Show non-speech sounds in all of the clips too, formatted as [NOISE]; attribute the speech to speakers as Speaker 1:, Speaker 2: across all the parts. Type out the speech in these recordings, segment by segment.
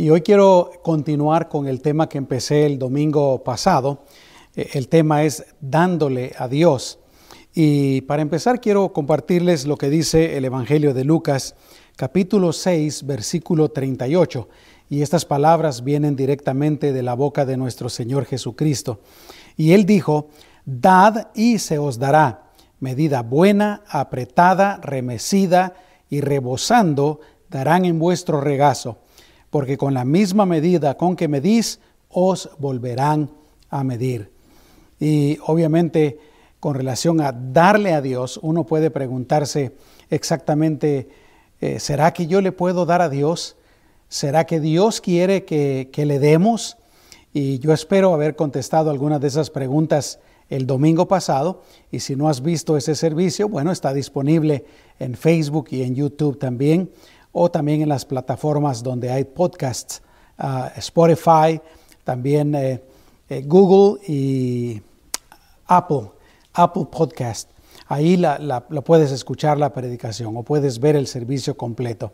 Speaker 1: Y hoy quiero continuar con el tema que empecé el domingo pasado. Eh, el tema es dándole a Dios. Y para empezar quiero compartirles lo que dice el Evangelio de Lucas, capítulo 6, versículo 38. Y estas palabras vienen directamente de la boca de nuestro Señor Jesucristo. Y él dijo, Dad y se os dará, medida buena, apretada, remecida y rebosando, darán en vuestro regazo porque con la misma medida con que medís, os volverán a medir. Y obviamente con relación a darle a Dios, uno puede preguntarse exactamente, eh, ¿será que yo le puedo dar a Dios? ¿Será que Dios quiere que, que le demos? Y yo espero haber contestado algunas de esas preguntas el domingo pasado. Y si no has visto ese servicio, bueno, está disponible en Facebook y en YouTube también o también en las plataformas donde hay podcasts, ah, Spotify, también eh, eh, Google y Apple, Apple Podcast. Ahí la, puedes escuchar la predicación o puedes ver el servicio completo.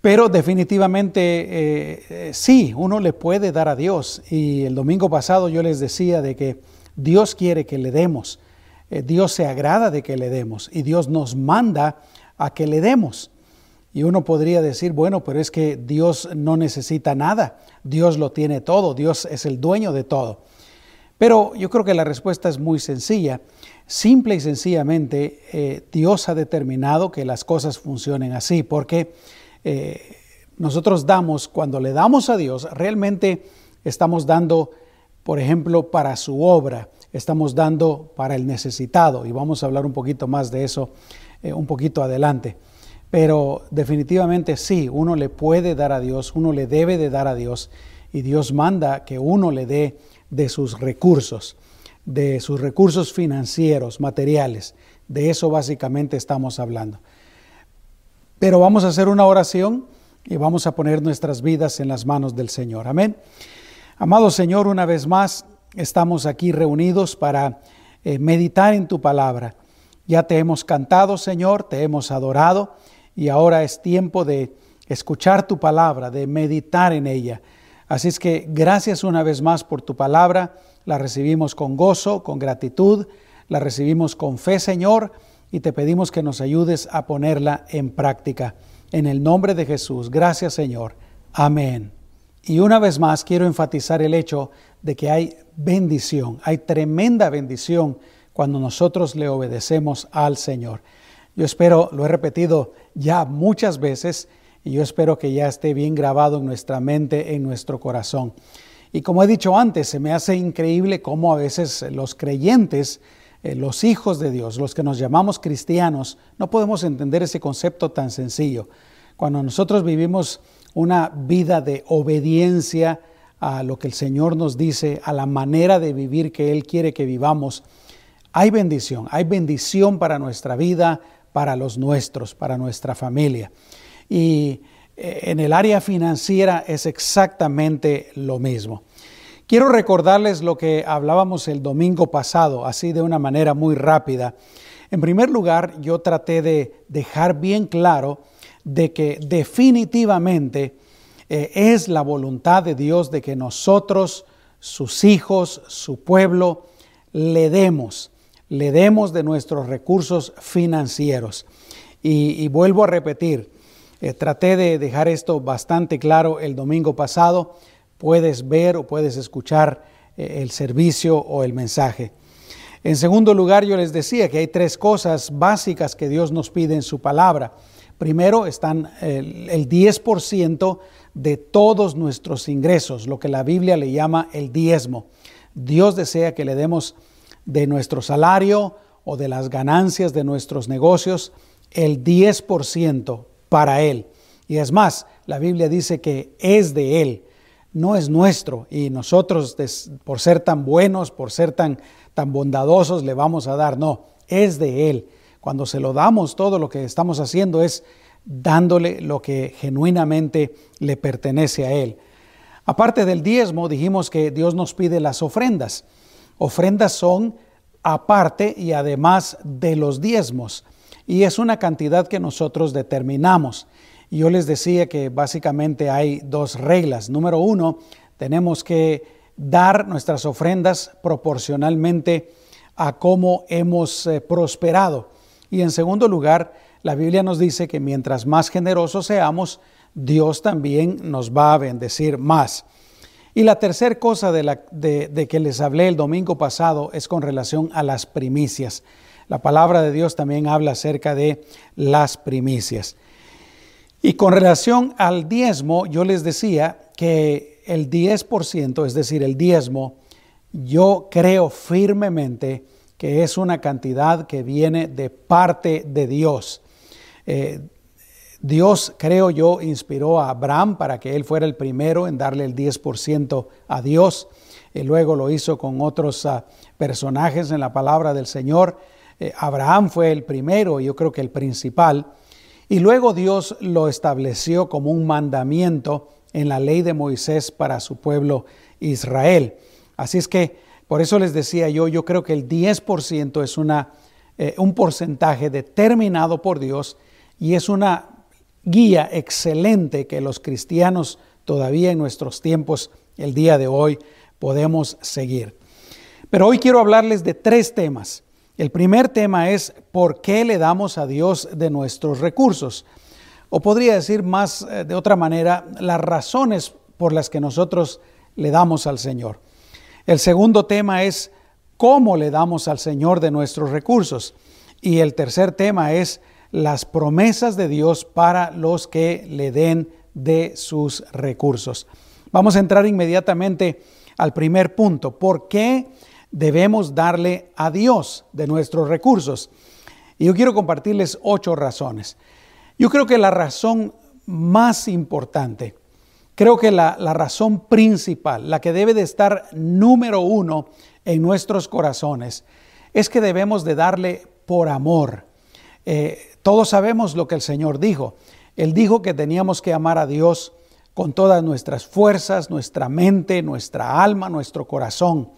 Speaker 1: Pero definitivamente eh, sí, uno le puede dar a Dios. Y el domingo pasado yo les decía de que Dios quiere que le demos. Dios se agrada de que le demos y Dios nos manda a que le demos. Y uno podría decir, bueno, pero es que Dios no necesita nada, Dios lo tiene todo, Dios es el dueño de todo. Pero yo creo que la respuesta es muy sencilla. Simple y sencillamente, eh, Dios ha determinado que las cosas funcionen así, porque eh, nosotros damos, cuando le damos a Dios, realmente estamos dando, por ejemplo, para su obra, estamos dando para el necesitado, y vamos a hablar un poquito más de eso eh, un poquito adelante. Pero definitivamente sí, uno le puede dar a Dios, uno le debe de dar a Dios y Dios manda que uno le dé de sus recursos, de sus recursos financieros, materiales. De eso básicamente estamos hablando. Pero vamos a hacer una oración y vamos a poner nuestras vidas en las manos del Señor. Amén. Amado Señor, una vez más estamos aquí reunidos para eh, meditar en tu palabra. Ya te hemos cantado, Señor, te hemos adorado y ahora es tiempo de escuchar tu palabra, de meditar en ella. Así es que gracias una vez más por tu palabra, la recibimos con gozo, con gratitud, la recibimos con fe, Señor, y te pedimos que nos ayudes a ponerla en práctica. En el nombre de Jesús, gracias Señor. Amén. Y una vez más quiero enfatizar el hecho de que hay bendición, hay tremenda bendición cuando nosotros le obedecemos al Señor. Yo espero, lo he repetido ya muchas veces y yo espero que ya esté bien grabado en nuestra mente, en nuestro corazón. Y como he dicho antes, se me hace increíble cómo a veces los creyentes, eh, los hijos de Dios, los que nos llamamos cristianos, no podemos entender ese concepto tan sencillo. Cuando nosotros vivimos una vida de obediencia a lo que el Señor nos dice, a la manera de vivir que Él quiere que vivamos, hay bendición, hay bendición para nuestra vida, para los nuestros, para nuestra familia. Y eh, en el área financiera es exactamente lo mismo. Quiero recordarles lo que hablábamos el domingo pasado, así de una manera muy rápida. En primer lugar, yo traté de dejar bien claro de que definitivamente eh, es la voluntad de Dios de que nosotros, sus hijos, su pueblo, le demos le demos de nuestros recursos financieros. Y, vuelvo a repetir, eh, traté de dejar esto bastante claro el domingo pasado. Puedes ver o puedes escuchar eh, el servicio o el mensaje. En segundo lugar, yo les decía que hay tres cosas básicas que Dios nos pide en su palabra. Primero están el, el 10% de todos nuestros ingresos, lo que la Biblia le llama el diezmo. Dios desea que le demos de nuestro salario o de las ganancias de nuestros negocios, el 10% para Él. Y es más, la Biblia dice que es de Él, no es nuestro. Y nosotros, por ser tan buenos, por ser tan, tan bondadosos, le vamos a dar. No, es de Él. Cuando se lo damos, todo lo que estamos haciendo es dándole lo que genuinamente le pertenece a Él. Aparte del diezmo, dijimos que Dios nos pide las ofrendas. Ofrendas son aparte y además de los diezmos. Y es una cantidad que nosotros determinamos. Yo les decía que básicamente hay dos reglas. Número uno, tenemos que dar nuestras ofrendas proporcionalmente a cómo hemos eh, prosperado. Y en segundo lugar, la Biblia nos dice que mientras más generosos seamos, Dios también nos va a bendecir más. Y la tercera cosa de, la, de, que les hablé el domingo pasado es con relación a las primicias. La palabra de Dios también habla acerca de las primicias. Y con relación al diezmo, yo les decía que el 10%, es decir, el diezmo, yo creo firmemente que es una cantidad que viene de parte de Dios. Eh, Dios, creo yo, inspiró a Abraham para que él fuera el primero en darle el 10% a Dios. Y luego lo hizo con otros ah, personajes en la palabra del Señor. Eh, Abraham fue el primero, yo creo que el principal. Y luego Dios lo estableció como un mandamiento en la ley de Moisés para su pueblo Israel. Así es que, por eso les decía yo, yo creo que el 10% es una, eh, un porcentaje determinado por Dios y es una guía excelente que los cristianos todavía en nuestros tiempos, el día de hoy, podemos seguir. Pero hoy quiero hablarles de tres temas. El primer tema es por qué le damos a Dios de nuestros recursos. O podría decir más eh, de otra manera, las razones por las que nosotros le damos al Señor. El segundo tema es cómo le damos al Señor de nuestros recursos. Y el tercer tema es las promesas de Dios para los que le den de sus recursos. Vamos a entrar inmediatamente al primer punto. ¿Por qué debemos darle a Dios de nuestros recursos? Y yo quiero compartirles ocho razones. Yo creo que la razón más importante, creo que la, la razón principal, la que debe de estar número uno en nuestros corazones, es que debemos de darle por amor. Eh, todos sabemos lo que el Señor dijo. Él dijo que teníamos que amar a Dios con todas nuestras fuerzas, nuestra mente, nuestra alma, nuestro corazón.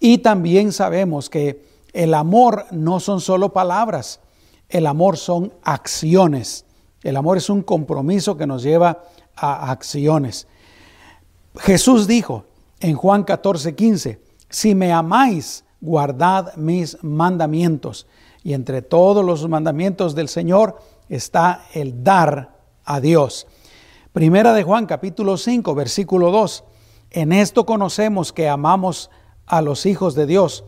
Speaker 1: Y también sabemos que el amor no son solo palabras, el amor son acciones. El amor es un compromiso que nos lleva a acciones. Jesús dijo en Juan 14, 15, si me amáis, guardad mis mandamientos. Y entre todos los mandamientos del Señor está el dar a Dios. Primera de Juan capítulo 5 versículo 2. En esto conocemos que amamos a los hijos de Dios,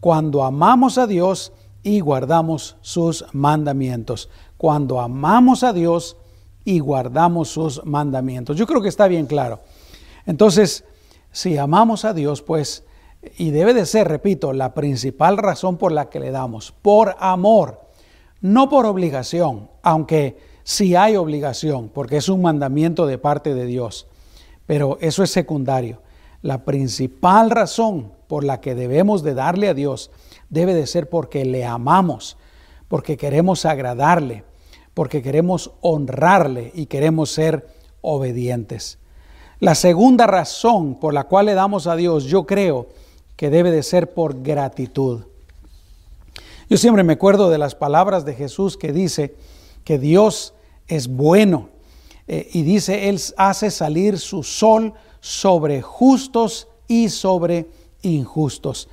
Speaker 1: cuando amamos a Dios y guardamos sus mandamientos. Cuando amamos a Dios y guardamos sus mandamientos. Yo creo que está bien claro. Entonces, si amamos a Dios, pues y debe de ser, repito, la principal razón por la que le damos, por amor, no por obligación, aunque sí hay obligación, porque es un mandamiento de parte de Dios, pero eso es secundario. La principal razón por la que debemos de darle a Dios debe de ser porque le amamos, porque queremos agradarle, porque queremos honrarle y queremos ser obedientes. La segunda razón por la cual le damos a Dios, yo creo, que debe de ser por gratitud. Yo siempre me acuerdo de las palabras de Jesús que dice que Dios es bueno eh, y dice, Él hace salir su sol sobre justos y sobre injustos.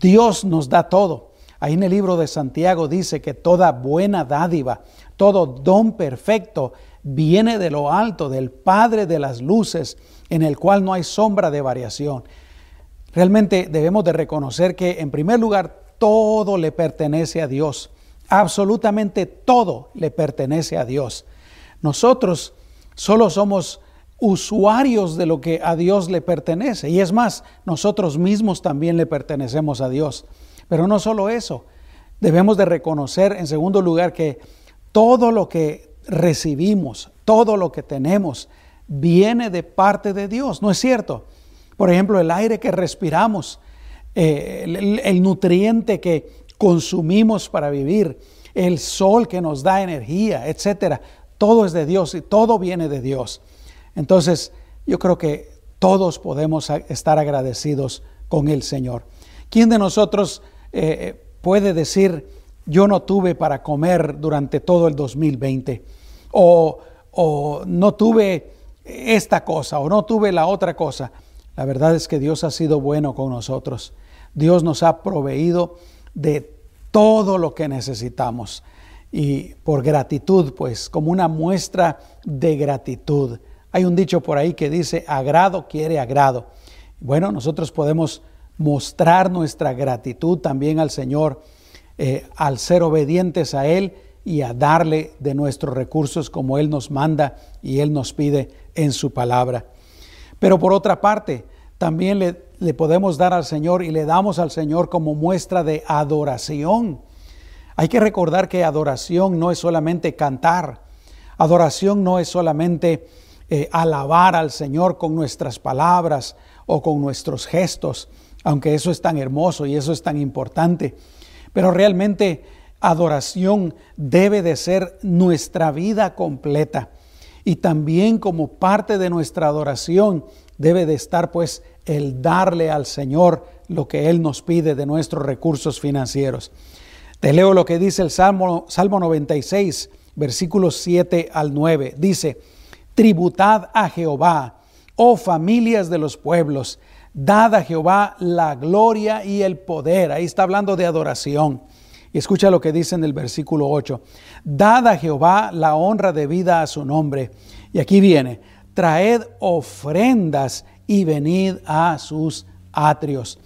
Speaker 1: Dios nos da todo. Ahí en el libro de Santiago dice que toda buena dádiva, todo don perfecto viene de lo alto, del Padre de las luces, en el cual no hay sombra de variación. Realmente debemos de reconocer que en primer lugar todo le pertenece a Dios. Absolutamente todo le pertenece a Dios. Nosotros solo somos usuarios de lo que a Dios le pertenece. Y es más, nosotros mismos también le pertenecemos a Dios. Pero no solo eso, debemos de reconocer en segundo lugar que todo lo que recibimos, todo lo que tenemos, viene de parte de Dios, ¿no es cierto? Por ejemplo, el aire que respiramos, eh, el, nutriente que consumimos para vivir, el sol que nos da energía, etcétera. Todo es de Dios y todo viene de Dios. Entonces, yo creo que todos podemos estar agradecidos con el Señor. ¿Quién de nosotros eh, puede decir, yo no tuve para comer durante todo el 2020? O, o no tuve esta cosa o no tuve la otra cosa. La verdad es que Dios ha sido bueno con nosotros. Dios nos ha proveído de todo lo que necesitamos. Y por gratitud, pues, como una muestra de gratitud. Hay un dicho por ahí que dice, agrado quiere agrado. Bueno, nosotros podemos mostrar nuestra gratitud también al Señor eh, al ser obedientes a Él y a darle de nuestros recursos como Él nos manda y Él nos pide en su palabra. Pero por otra parte, también le, le podemos dar al Señor y le damos al Señor como muestra de adoración. Hay que recordar que adoración no es solamente cantar, adoración no es solamente eh, alabar al Señor con nuestras palabras o con nuestros gestos, aunque eso es tan hermoso y eso es tan importante, pero realmente adoración debe de ser nuestra vida completa y también como parte de nuestra adoración debe de estar pues el darle al Señor lo que Él nos pide de nuestros recursos financieros. Te leo lo que dice el Salmo, Salmo 96, versículos 7 al 9. Dice, tributad a Jehová, oh familias de los pueblos, dad a Jehová la gloria y el poder. Ahí está hablando de adoración. Y escucha lo que dice en el versículo 8. Dad a Jehová la honra debida a su nombre. Y aquí viene, traed ofrendas y venid a sus atrios.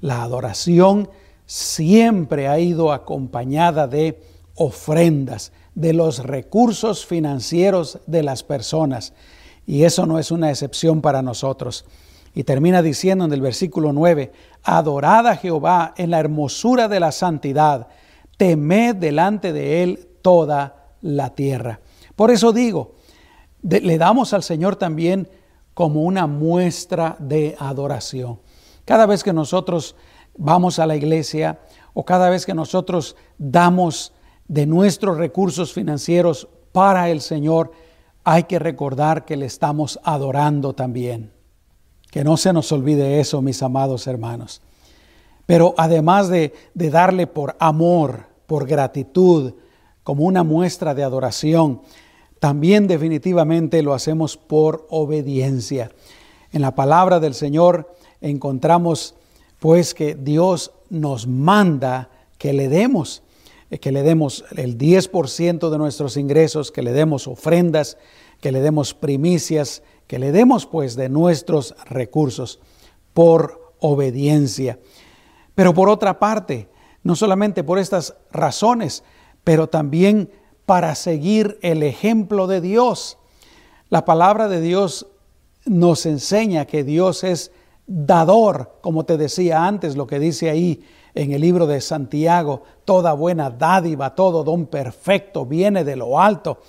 Speaker 1: La adoración siempre ha ido acompañada de ofrendas, de los recursos financieros de las personas. Y eso no es una excepción para nosotros. Y termina diciendo en el versículo 9, adorad a Jehová en la hermosura de la santidad, temed delante de él toda la tierra. Por eso digo, le damos al Señor también como una muestra de adoración. Cada vez que nosotros vamos a la iglesia o cada vez que nosotros damos de nuestros recursos financieros para el Señor, hay que recordar que le estamos adorando también. Que no se nos olvide eso, mis amados hermanos. Pero además de, darle por amor, por gratitud, como una muestra de adoración, también definitivamente lo hacemos por obediencia. En la palabra del Señor encontramos pues que Dios nos manda que le demos, eh, que le demos el 10% de nuestros ingresos, que le demos ofrendas, que le demos primicias, que le demos pues de nuestros recursos por obediencia. Pero por otra parte, no solamente por estas razones, pero también para seguir el ejemplo de Dios. La palabra de Dios nos enseña que Dios es dador, como te decía antes, lo que dice ahí en el libro de Santiago, toda buena dádiva, todo don perfecto viene de lo alto.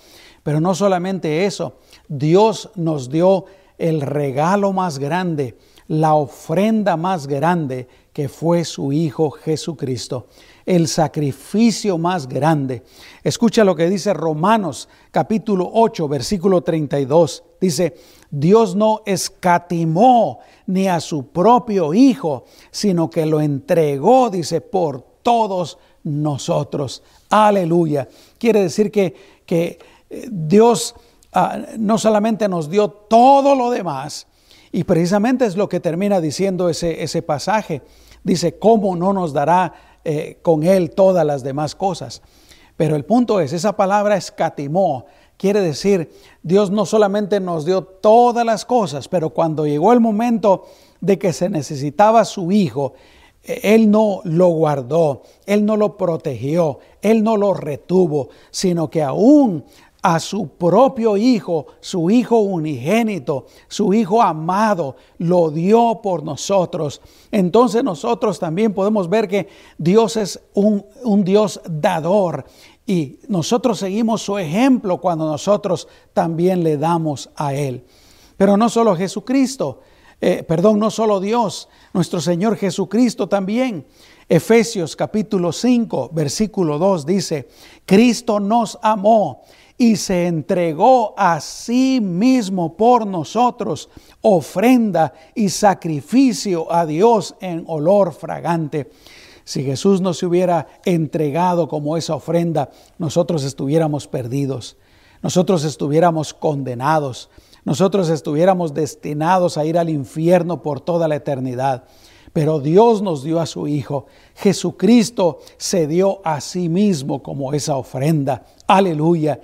Speaker 1: Pero no solamente eso, Dios nos dio el regalo más grande, la ofrenda más grande que fue su Hijo Jesucristo, el sacrificio más grande. Escucha lo que dice Romanos capítulo 8, versículo 32. Dice, Dios no escatimó ni a su propio Hijo, sino que lo entregó, dice, por todos nosotros. Aleluya. Quiere decir que, que eh, Dios ah, no solamente nos dio todo lo demás, y precisamente es lo que termina diciendo ese, ese pasaje. Dice, ¿cómo no nos dará eh, con Él todas las demás cosas? Pero el punto es, esa palabra escatimó Quiere decir, Dios no solamente nos dio todas las cosas, pero cuando llegó el momento de que se necesitaba su hijo, eh, Él no lo guardó, Él no lo protegió, Él no lo retuvo, sino que aún a su propio hijo, su hijo unigénito, su hijo amado, lo dio por nosotros. Entonces nosotros también podemos ver que Dios es un, un Dios dador y nosotros seguimos su ejemplo cuando nosotros también le damos a Él. Pero no solo Jesucristo, eh, perdón, no solo Dios, nuestro Señor Jesucristo también. Efesios capítulo 5, versículo 2 dice, Cristo nos amó y se entregó a sí mismo por nosotros, ofrenda y sacrificio a Dios en olor fragante. Si Jesús no se hubiera entregado como esa ofrenda, nosotros estuviéramos perdidos. nosotros estuviéramos condenados, nosotros estuviéramos destinados a ir al infierno por toda la eternidad. Pero Dios nos dio a su Hijo. Jesucristo se dio a sí mismo como esa ofrenda. Aleluya.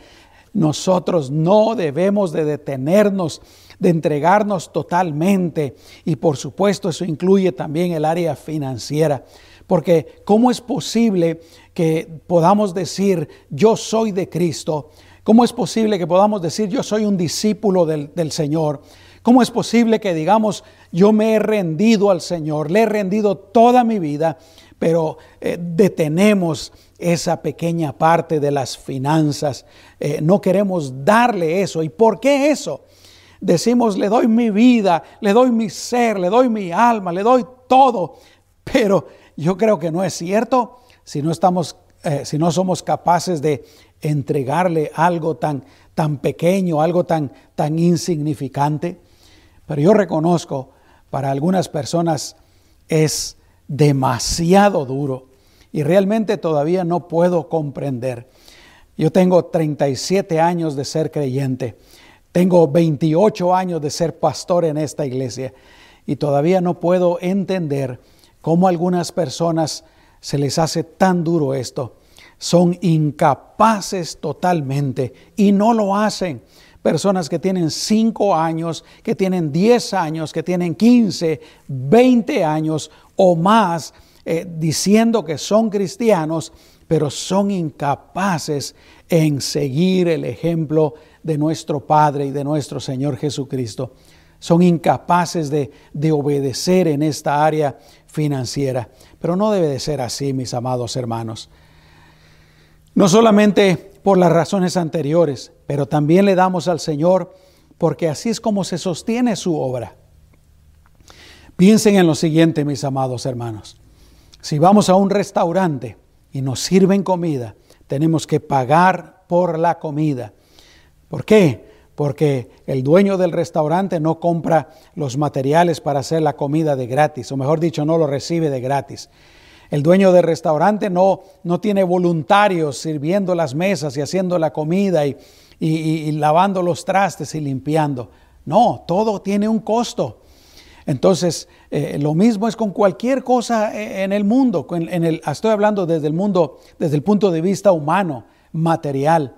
Speaker 1: Nosotros no debemos de detenernos, de entregarnos totalmente. Y por supuesto eso incluye también el área financiera. Porque ¿cómo es posible que podamos decir yo soy de Cristo? ¿Cómo es posible que podamos decir yo soy un discípulo del, del Señor? ¿Cómo es posible que digamos, yo me he rendido al Señor, le he rendido toda mi vida, pero eh, detenemos esa pequeña parte de las finanzas? Eh, no queremos darle eso. ¿Y por qué eso? Decimos, le doy mi vida, le doy mi ser, le doy mi alma, le doy todo, pero yo creo que no es cierto si no estamos, eh, si no somos capaces de entregarle algo tan, tan pequeño, algo tan, tan insignificante. Pero yo reconozco, para algunas personas es demasiado duro y realmente todavía no puedo comprender. Yo tengo 37 años de ser creyente, tengo 28 años de ser pastor en esta iglesia y todavía no puedo entender cómo a algunas personas se les hace tan duro esto. Son incapaces totalmente y no lo hacen personas que tienen 5 años, que tienen 10 años, que tienen 15, 20 años o más, eh, diciendo que son cristianos, pero son incapaces en seguir el ejemplo de nuestro Padre y de nuestro Señor Jesucristo. Son incapaces de, de obedecer en esta área financiera. Pero no debe de ser así, mis amados hermanos. No solamente por las razones anteriores, pero también le damos al Señor porque así es como se sostiene su obra. Piensen en lo siguiente, mis amados hermanos. Si vamos a un restaurante y nos sirven comida, tenemos que pagar por la comida. ¿Por qué? Porque el dueño del restaurante no compra los materiales para hacer la comida de gratis, o mejor dicho, no lo recibe de gratis. El dueño del restaurante no, no tiene voluntarios sirviendo las mesas y haciendo la comida y, lavando los trastes y limpiando. No, todo tiene un costo. Entonces, eh, lo mismo es con cualquier cosa eh, en el mundo. Estoy hablando desde el mundo, desde el punto de vista humano, material.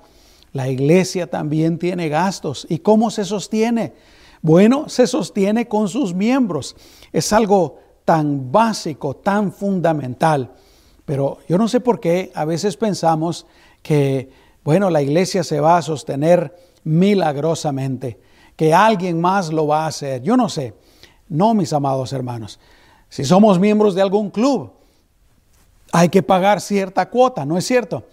Speaker 1: La iglesia también tiene gastos. ¿Y cómo se sostiene? Bueno, se sostiene con sus miembros. Es algo tan básico, tan fundamental. Pero yo no sé por qué a veces pensamos que, bueno, la iglesia se va a sostener milagrosamente, que alguien más lo va a hacer. Yo no sé. No, mis amados hermanos. Si somos miembros de algún club, hay que pagar cierta cuota, ¿no es cierto?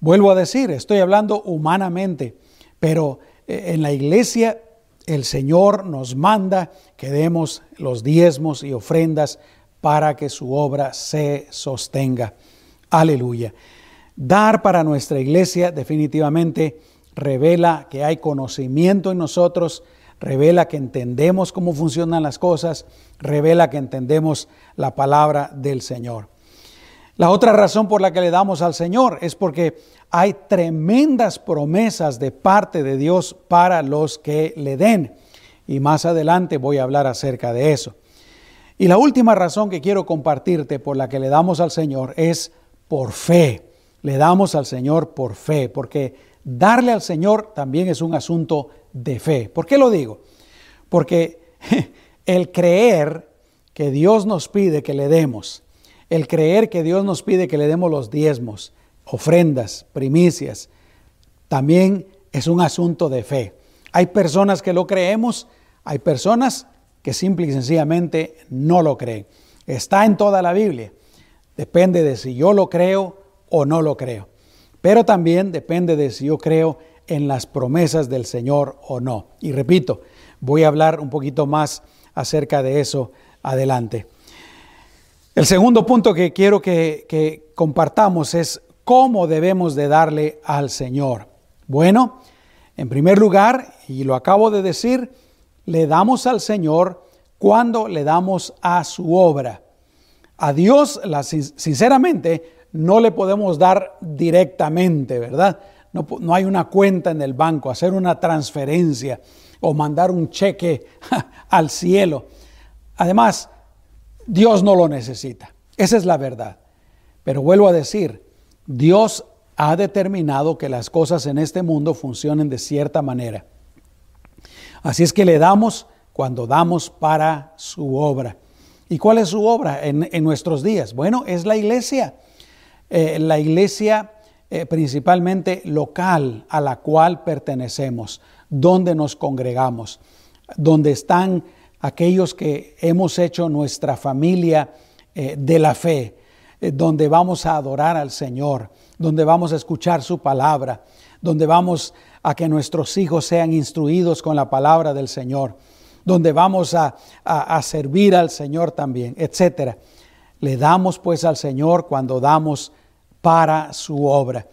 Speaker 1: Vuelvo a decir, estoy hablando humanamente, pero eh, en la iglesia el Señor nos manda que demos los diezmos y ofrendas para que su obra se sostenga. Aleluya. Dar para nuestra iglesia definitivamente revela que hay conocimiento en nosotros, revela que entendemos cómo funcionan las cosas, revela que entendemos la palabra del Señor. La otra razón por la que le damos al Señor es porque hay tremendas promesas de parte de Dios para los que le den. Y más adelante voy a hablar acerca de eso. Y la última razón que quiero compartirte por la que le damos al Señor es por fe. Le damos al Señor por fe, porque darle al Señor también es un asunto de fe. ¿Por qué lo digo? Porque [LAUGHS] el creer que Dios nos pide que le demos, el creer que Dios nos pide que le demos los diezmos, ofrendas, primicias, también es un asunto de fe. Hay personas que lo creemos, hay personas que simple y sencillamente no lo creen. Está en toda la Biblia. Depende de si yo lo creo o no lo creo. Pero también depende de si yo creo en las promesas del Señor o no. Y repito, voy a hablar un poquito más acerca de eso adelante. El segundo punto que quiero que, compartamos es cómo debemos de darle al Señor. Bueno, en primer lugar, y lo acabo de decir, le damos al Señor cuando le damos a su obra. A Dios, sinceramente, no le podemos dar directamente, ¿verdad? No, no hay una cuenta en el banco, hacer una transferencia o mandar un cheque [LAUGHS] al cielo. Además, Dios no lo necesita. Esa es la verdad. Pero vuelvo a decir, Dios ha determinado que las cosas en este mundo funcionen de cierta manera. Así es que le damos cuando damos para su obra. ¿Y cuál es su obra en, nuestros días? Bueno, es la iglesia. Eh, la iglesia eh, principalmente local a la cual pertenecemos, donde nos congregamos, donde están aquellos que hemos hecho nuestra familia eh, de la fe, donde vamos a adorar al Señor, donde vamos a escuchar su palabra, donde vamos a que nuestros hijos sean instruidos con la palabra del Señor, donde vamos a, servir al Señor también, etcétera. Le damos pues al Señor cuando damos para su obra.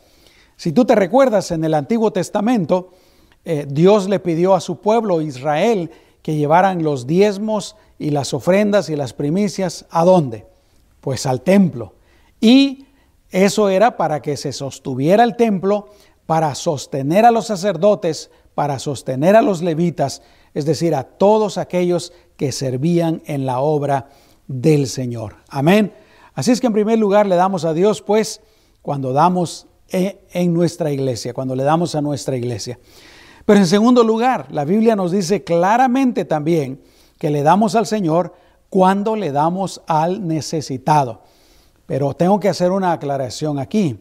Speaker 1: Si tú te recuerdas en el Antiguo Testamento, eh, Dios le pidió a su pueblo Israel que llevaran los diezmos y las ofrendas y las primicias a dónde? Pues al templo. Y eso era para que se sostuviera el templo, para sostener a los sacerdotes, para sostener a los levitas, es decir, a todos aquellos que servían en la obra del Señor. Amén. Así es que en primer lugar le damos a Dios, pues, cuando damos e, en nuestra iglesia, cuando le damos a nuestra iglesia. Pero en segundo lugar, la Biblia nos dice claramente también que le damos al Señor cuando le damos al necesitado. Pero tengo que hacer una aclaración aquí.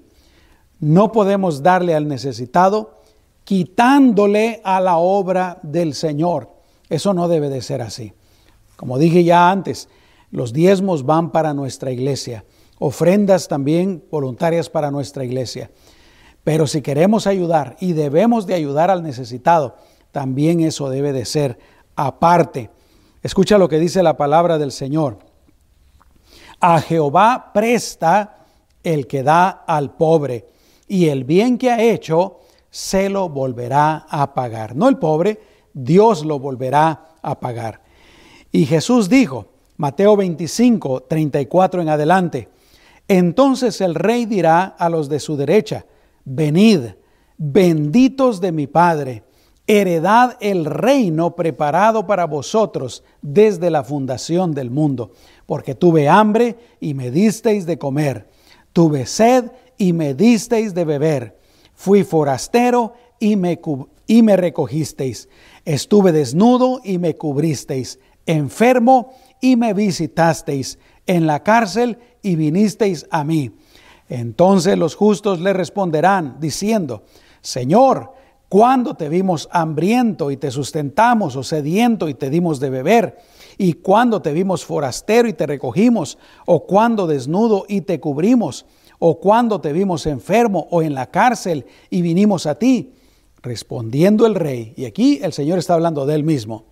Speaker 1: No podemos darle al necesitado quitándole a la obra del Señor. Eso no debe de ser así. Como dije ya antes, los diezmos van para nuestra iglesia, ofrendas también voluntarias para nuestra iglesia. Pero si queremos ayudar y debemos de ayudar al necesitado, también eso debe de ser aparte. Escucha lo que dice la palabra del Señor. A Jehová presta el que da al pobre, y el bien que ha hecho se lo volverá a pagar. No el pobre, Dios lo volverá a pagar. Y Jesús dijo, Mateo 25, 34 en adelante, entonces el rey dirá a los de su derecha, venid, benditos de mi Padre, heredad el reino preparado para vosotros desde la fundación del mundo porque tuve hambre y me disteis de comer, tuve sed y me disteis de beber, fui forastero y me, y me recogisteis, estuve desnudo y me cubristeis, enfermo y me visitasteis, en la cárcel y vinisteis a mí. Entonces los justos le responderán, diciendo, Señor, ¿cuándo te vimos hambriento y te sustentamos o sediento y te dimos de beber? y cuando te vimos forastero y te recogimos, o cuando desnudo y te cubrimos, o cuando te vimos enfermo o en la cárcel y vinimos a ti. Respondiendo el rey, y aquí el Señor está hablando de él mismo,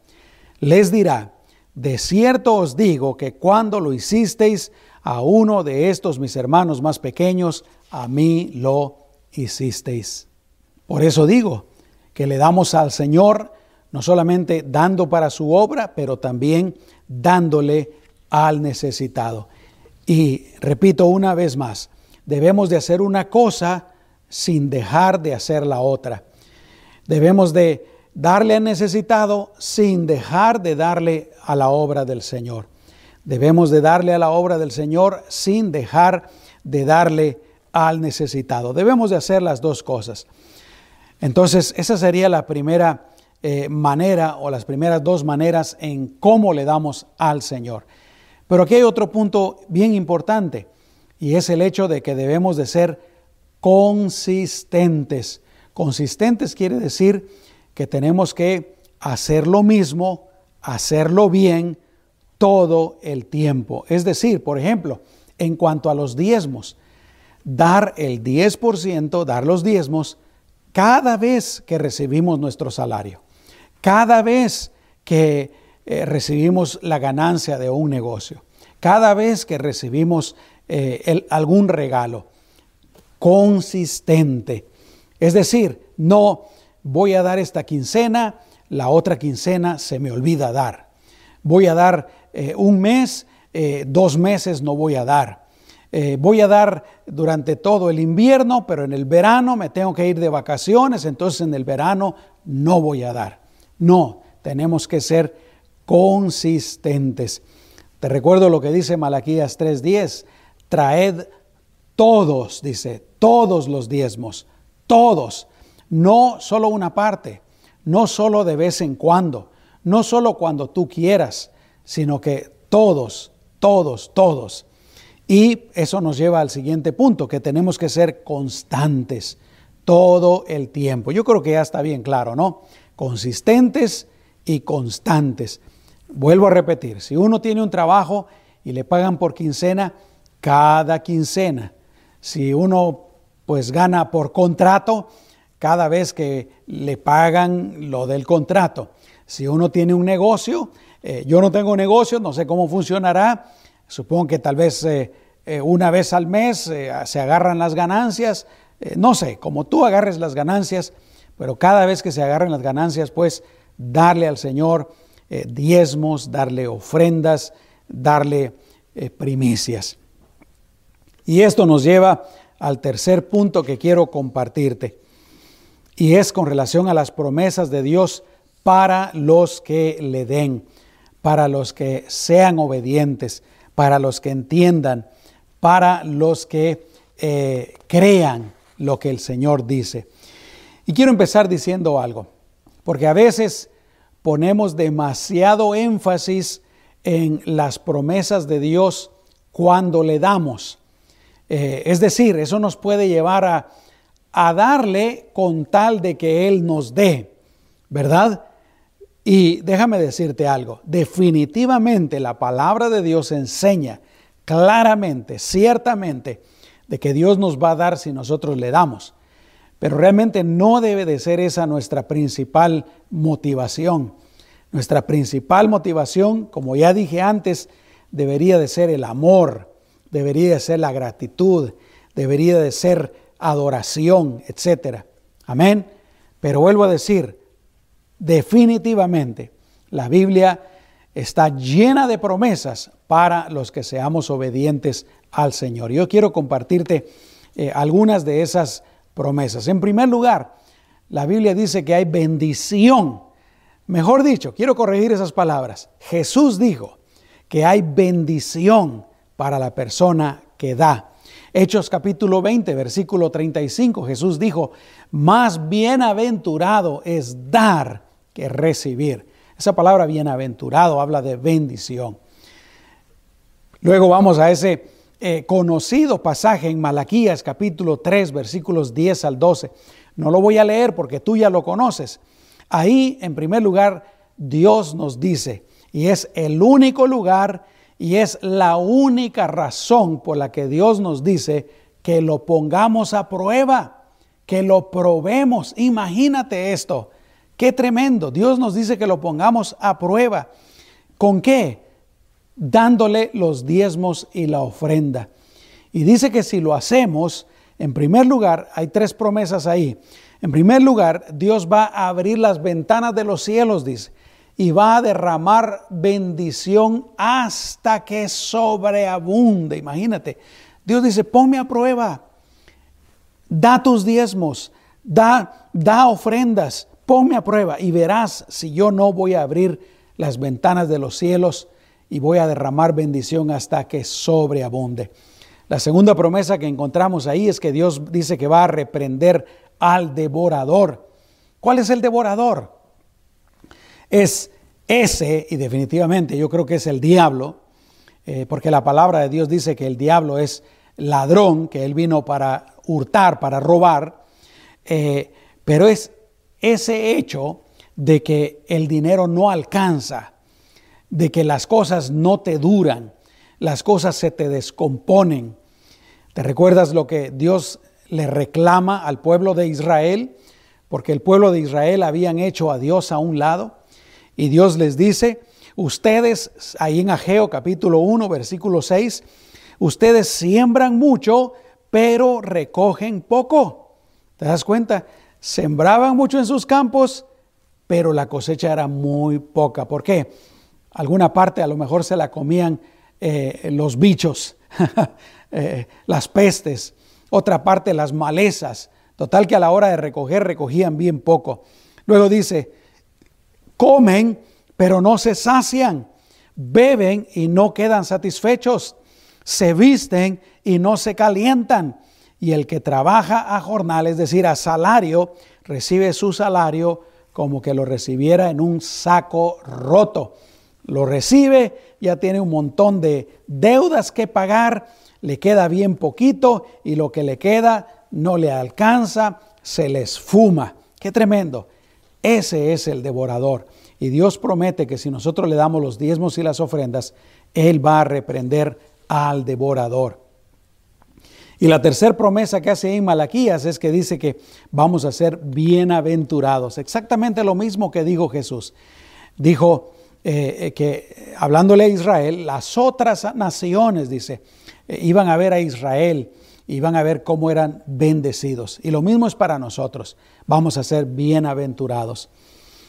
Speaker 1: les dirá, de cierto os digo que cuando lo hicisteis a uno de estos mis hermanos más pequeños, a mí lo hicisteis. Por eso digo que le damos al Señor no solamente dando para su obra, pero también dándole al necesitado. Y repito una vez más, debemos de hacer una cosa sin dejar de hacer la otra. Debemos de darle al necesitado sin dejar de darle a la obra del Señor. Debemos de darle a la obra del Señor sin dejar de darle al necesitado. Debemos de hacer las dos cosas. Entonces, esa sería la primera eh, manera o las primeras dos maneras en cómo le damos al Señor. Pero aquí hay otro punto bien importante y es el hecho de que debemos de ser consistentes. Consistentes quiere decir que tenemos que hacer lo mismo, hacerlo bien todo el tiempo. Es decir, por ejemplo, en cuanto a los diezmos, dar el 10%, dar los diezmos cada vez que recibimos nuestro salario. Cada vez que eh, recibimos la ganancia de un negocio, cada vez que recibimos eh, algún regalo consistente. Es decir, no voy a dar esta quincena, la otra quincena se me olvida dar. Voy a dar eh, un mes, dos meses no voy a dar. eh, voy a dar durante todo el invierno, pero en el verano me tengo que ir de vacaciones, entonces en el verano no voy a dar. No, tenemos que ser consistentes. Te recuerdo lo que dice Malaquías 3:10, traed todos, dice, todos los diezmos, todos, no solo una parte, no solo de vez en cuando, no solo cuando tú quieras, sino que todos, todos, todos. Y eso nos lleva al siguiente punto, que tenemos que ser constantes todo el tiempo. Yo creo que ya está bien claro, ¿no? Consistentes y constantes. Vuelvo a repetir, si uno tiene un trabajo y le pagan por quincena, cada quincena. Si uno pues gana por contrato, cada vez que le pagan lo del contrato. Si uno tiene un negocio, eh, yo no tengo negocio, no sé cómo funcionará, supongo que tal vez eh, eh, una vez al mes se agarran las ganancias, no sé, como tú agarres las ganancias, pero cada vez que se agarren las ganancias, pues darle al Señor diezmos, darle ofrendas, darle primicias. Y esto nos lleva al tercer punto que quiero compartirte, y es con relación a las promesas de Dios para los que le den, para los que sean obedientes, para los que entiendan, para los que eh, crean lo que el Señor dice. Y quiero empezar diciendo algo, porque a veces ponemos demasiado énfasis en las promesas de Dios cuando le damos. Eh, es decir, eso nos puede llevar a, a darle con tal de que Él nos dé, ¿verdad? Y déjame decirte algo, definitivamente la palabra de Dios enseña claramente, ciertamente, de que Dios nos va a dar si nosotros le damos. Pero realmente no debe de ser esa nuestra principal motivación. Nuestra principal motivación, como ya dije antes, debería de ser el amor, debería de ser la gratitud, debería de ser adoración, etc. Amén. Pero vuelvo a decir, definitivamente la Biblia está llena de promesas para los que seamos obedientes al Señor. Yo quiero compartirte eh, algunas de esas promesas. En primer lugar, la Biblia dice que hay bendición. Mejor dicho, quiero corregir esas palabras. Jesús dijo que hay bendición para la persona que da. Hechos capítulo 20, versículo 35, Jesús dijo, más bienaventurado es dar que recibir. Esa palabra bienaventurado habla de bendición. Luego vamos a ese eh, conocido pasaje en Malaquías capítulo 3 versículos 10 al 12. No lo voy a leer porque tú ya lo conoces. Ahí, en primer lugar, Dios nos dice, y es el único lugar y es la única razón por la que Dios nos dice que lo pongamos a prueba, que lo probemos. Imagínate esto. Qué tremendo. Dios nos dice que lo pongamos a prueba. ¿Con qué? Dándole los diezmos y la ofrenda. Y dice que si lo hacemos, en primer lugar, hay tres promesas ahí. En primer lugar, Dios va a abrir las ventanas de los cielos, dice, y va a derramar bendición hasta que sobreabunde. Imagínate, Dios dice, ponme a prueba, da tus diezmos, da, da ofrendas, ponme a prueba y verás si yo no voy a abrir las ventanas de los cielos y voy a derramar bendición hasta que sobreabunde. La segunda promesa que encontramos ahí es que Dios dice que va a reprender al devorador. ¿Cuál es el devorador? Es ese, y definitivamente yo creo que es el diablo, eh, porque la palabra de Dios dice que el diablo es ladrón, que él vino para hurtar, para robar, eh, pero es ese hecho de que el dinero no alcanza, de que las cosas no te duran, las cosas se te descomponen. ¿Te recuerdas lo que Dios le reclama al pueblo de Israel? Porque el pueblo de Israel habían hecho a Dios a un lado y Dios les dice, ustedes, ahí en Ageo capítulo 1, versículo 6, ustedes siembran mucho, pero recogen poco. ¿Te das cuenta? Sembraban mucho en sus campos, pero la cosecha era muy poca. ¿Por qué? Alguna parte a lo mejor se la comían eh, los bichos, [LAUGHS] eh, las pestes, otra parte las malezas. Total que a la hora de recoger recogían bien poco. Luego dice, comen pero no se sacian, beben y no quedan satisfechos, se visten y no se calientan. Y el que trabaja a jornal, es decir, a salario, recibe su salario como que lo recibiera en un saco roto. Lo recibe, ya tiene un montón de deudas que pagar, le queda bien poquito y lo que le queda no le alcanza, se le esfuma. Qué tremendo. Ese es el devorador. Y Dios promete que si nosotros le damos los diezmos y las ofrendas, Él va a reprender al devorador. Y la tercera promesa que hace en Malaquías es que dice que vamos a ser bienaventurados. Exactamente lo mismo que dijo Jesús. Dijo eh, eh, que, hablándole a Israel, las otras naciones, dice, eh, iban a ver a Israel, iban a ver cómo eran bendecidos. Y lo mismo es para nosotros. Vamos a ser bienaventurados.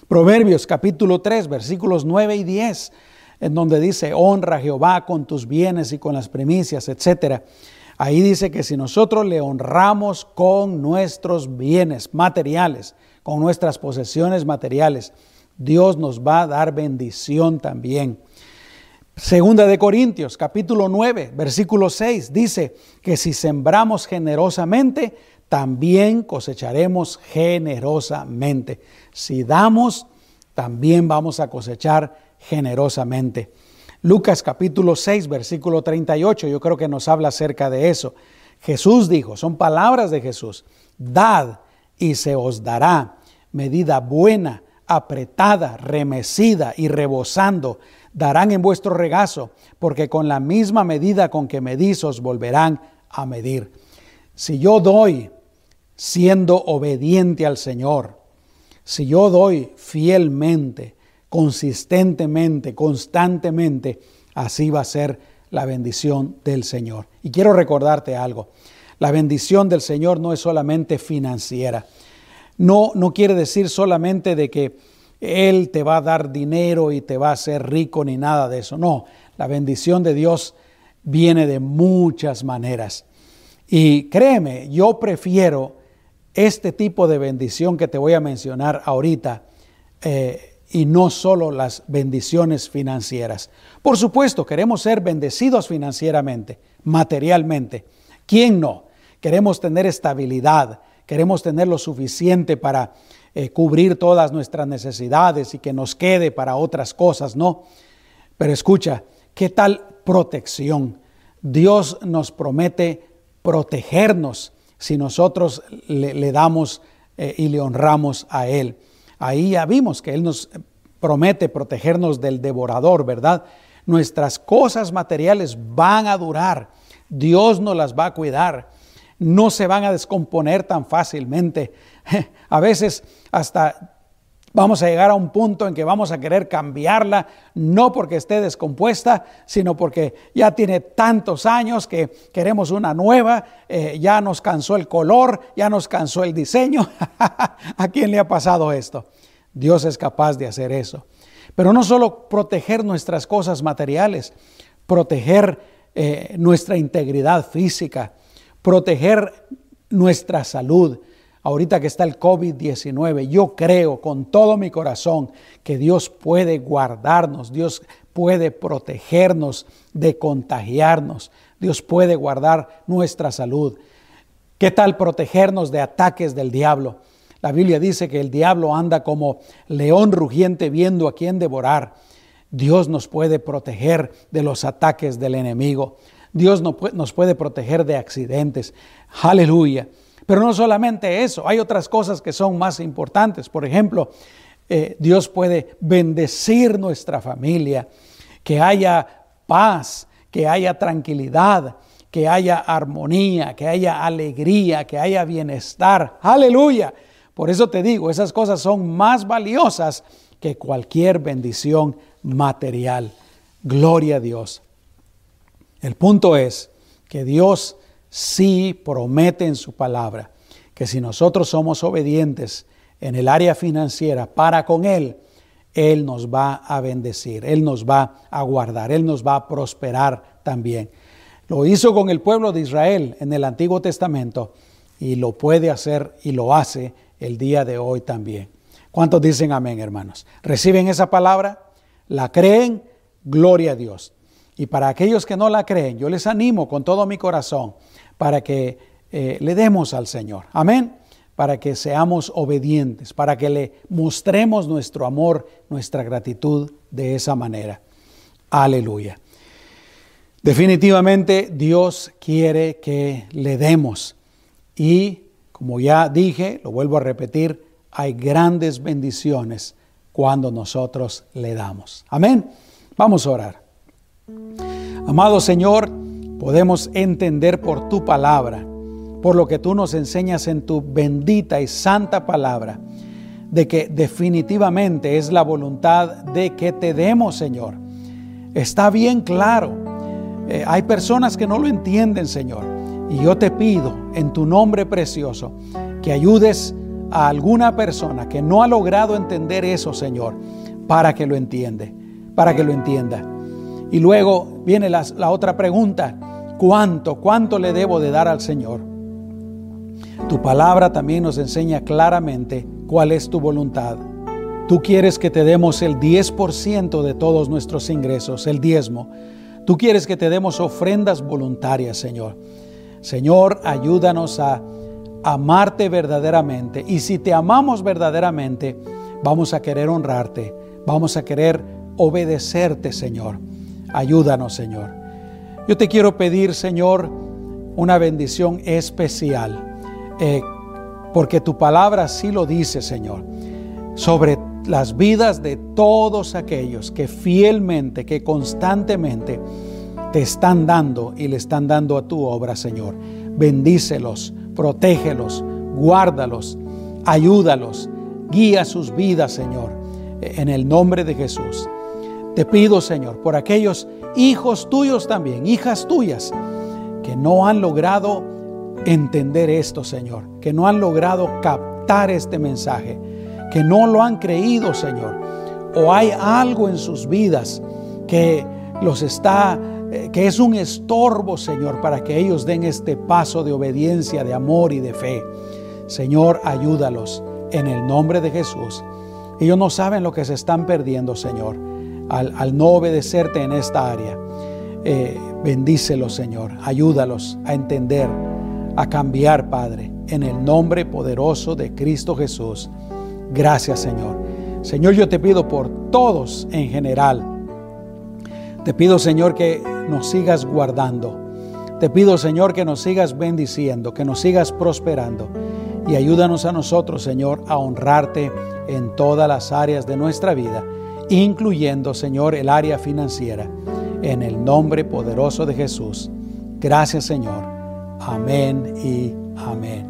Speaker 1: Proverbios capítulo 3, versículos 9 y 10, en donde dice, honra a Jehová con tus bienes y con las primicias, etc. Ahí dice que si nosotros le honramos con nuestros bienes materiales, con nuestras posesiones materiales, Dios nos va a dar bendición también. Segunda de Corintios, capítulo 9, versículo 6, dice que si sembramos generosamente, también cosecharemos generosamente. Si damos, también vamos a cosechar generosamente. Lucas capítulo 6, versículo 38, yo creo que nos habla acerca de eso. Jesús dijo, son palabras de Jesús, dad y se os dará medida buena, apretada, remecida y rebosando, darán en vuestro regazo, porque con la misma medida con que medís os volverán a medir. Si yo doy siendo obediente al Señor, si yo doy fielmente, consistentemente, constantemente, así va a ser la bendición del Señor. Y quiero recordarte algo, la bendición del Señor no es solamente financiera, no, no quiere decir solamente de que Él te va a dar dinero y te va a hacer rico ni nada de eso, no, la bendición de Dios viene de muchas maneras. Y créeme, yo prefiero este tipo de bendición que te voy a mencionar ahorita eh, y no solo las bendiciones financieras. Por supuesto, queremos ser bendecidos financieramente, materialmente. ¿Quién no? Queremos tener estabilidad, queremos tener lo suficiente para eh, cubrir todas nuestras necesidades y que nos quede para otras cosas, ¿no? Pero escucha, ¿qué tal protección? Dios nos promete protegernos si nosotros le, damos eh, y le honramos a Él. Ahí ya vimos que Él nos promete protegernos del devorador, ¿verdad? Nuestras cosas materiales van a durar, Dios nos las va a cuidar, no se van a descomponer tan fácilmente. [LAUGHS] A veces hasta Vamos a llegar a un punto en que vamos a querer cambiarla, no porque esté descompuesta, sino porque ya tiene tantos años que queremos una nueva, eh, ya nos cansó el color, ya nos cansó el diseño. [LAUGHS] ¿A quién le ha pasado esto? Dios es capaz de hacer eso. Pero no solo proteger nuestras cosas materiales, proteger eh, nuestra integridad física, proteger nuestra salud, ahorita que está el COVID-19, yo creo con todo mi corazón que Dios puede guardarnos, Dios puede protegernos de contagiarnos, Dios puede guardar nuestra salud. ¿Qué tal protegernos de ataques del diablo? La Biblia dice que el diablo anda como león rugiente viendo a quién devorar. Dios nos puede proteger de los ataques del enemigo. Dios nos puede proteger de accidentes. Aleluya. Pero no solamente eso, hay otras cosas que son más importantes. Por ejemplo, eh, Dios puede bendecir nuestra familia, que haya paz, que haya tranquilidad, que haya armonía, que haya alegría, que haya bienestar. Aleluya. Por eso te digo, esas cosas son más valiosas que cualquier bendición material. Gloria a Dios. El punto es que Dios sí promete en su palabra que si nosotros somos obedientes en el área financiera para con Él, Él nos va a bendecir, Él nos va a guardar, Él nos va a prosperar también. Lo hizo con el pueblo de Israel en el Antiguo Testamento y lo puede hacer y lo hace el día de hoy también. ¿Cuántos dicen amén, hermanos? ¿Reciben esa palabra? ¿La creen? Gloria a Dios. Y para aquellos que no la creen, yo les animo con todo mi corazón para que eh, le demos al Señor. Amén. Para que seamos obedientes, para que le mostremos nuestro amor, nuestra gratitud de esa manera. Aleluya. Definitivamente Dios quiere que le demos. Y como ya dije, lo vuelvo a repetir, hay grandes bendiciones cuando nosotros le damos. Amén. Vamos a orar. Amado Señor, podemos entender por tu palabra, por lo que tú nos enseñas en tu bendita y santa palabra, de que definitivamente es la voluntad de que te demos, Señor. Está bien claro. Eh, hay personas que no lo entienden, Señor. Y yo te pido en tu nombre precioso que ayudes a alguna persona que no ha logrado entender eso, Señor, para que lo entiende para que lo entienda. Y luego viene la, la otra pregunta, ¿cuánto, cuánto le debo de dar al Señor? Tu palabra también nos enseña claramente cuál es tu voluntad. Tú quieres que te demos el 10% de todos nuestros ingresos, el diezmo. Tú quieres que te demos ofrendas voluntarias, Señor. Señor, ayúdanos a amarte verdaderamente. Y si te amamos verdaderamente, vamos a querer honrarte, vamos a querer obedecerte, Señor. Ayúdanos, Señor. Yo te quiero pedir, Señor, una bendición especial, eh, porque tu palabra así lo dice, Señor, sobre las vidas de todos aquellos que fielmente, que constantemente te están dando y le están dando a tu obra, Señor. Bendícelos, protégelos, guárdalos, ayúdalos, guía sus vidas, Señor, en el nombre de Jesús. Te pido, Señor, por aquellos hijos tuyos también, hijas tuyas, que no han logrado entender esto, Señor, que no han logrado captar este mensaje, que no lo han creído, Señor, o hay algo en sus vidas que los está eh, que es un estorbo, Señor, para que ellos den este paso de obediencia, de amor y de fe. Señor, ayúdalos en el nombre de Jesús. Ellos no saben lo que se están perdiendo, Señor al, no obedecerte en esta área. Eh, bendícelos, Señor. Ayúdalos a entender, a cambiar, Padre, en el nombre poderoso de Cristo Jesús. Gracias, Señor. Señor, yo te pido por todos en general. Te pido, Señor, que nos sigas guardando. Te pido, Señor, que nos sigas bendiciendo, que nos sigas prosperando. Y ayúdanos a nosotros, Señor, a honrarte en todas las áreas de nuestra vida incluyendo, Señor, el área financiera. En el nombre poderoso de Jesús. Gracias, Señor. Amén y amén.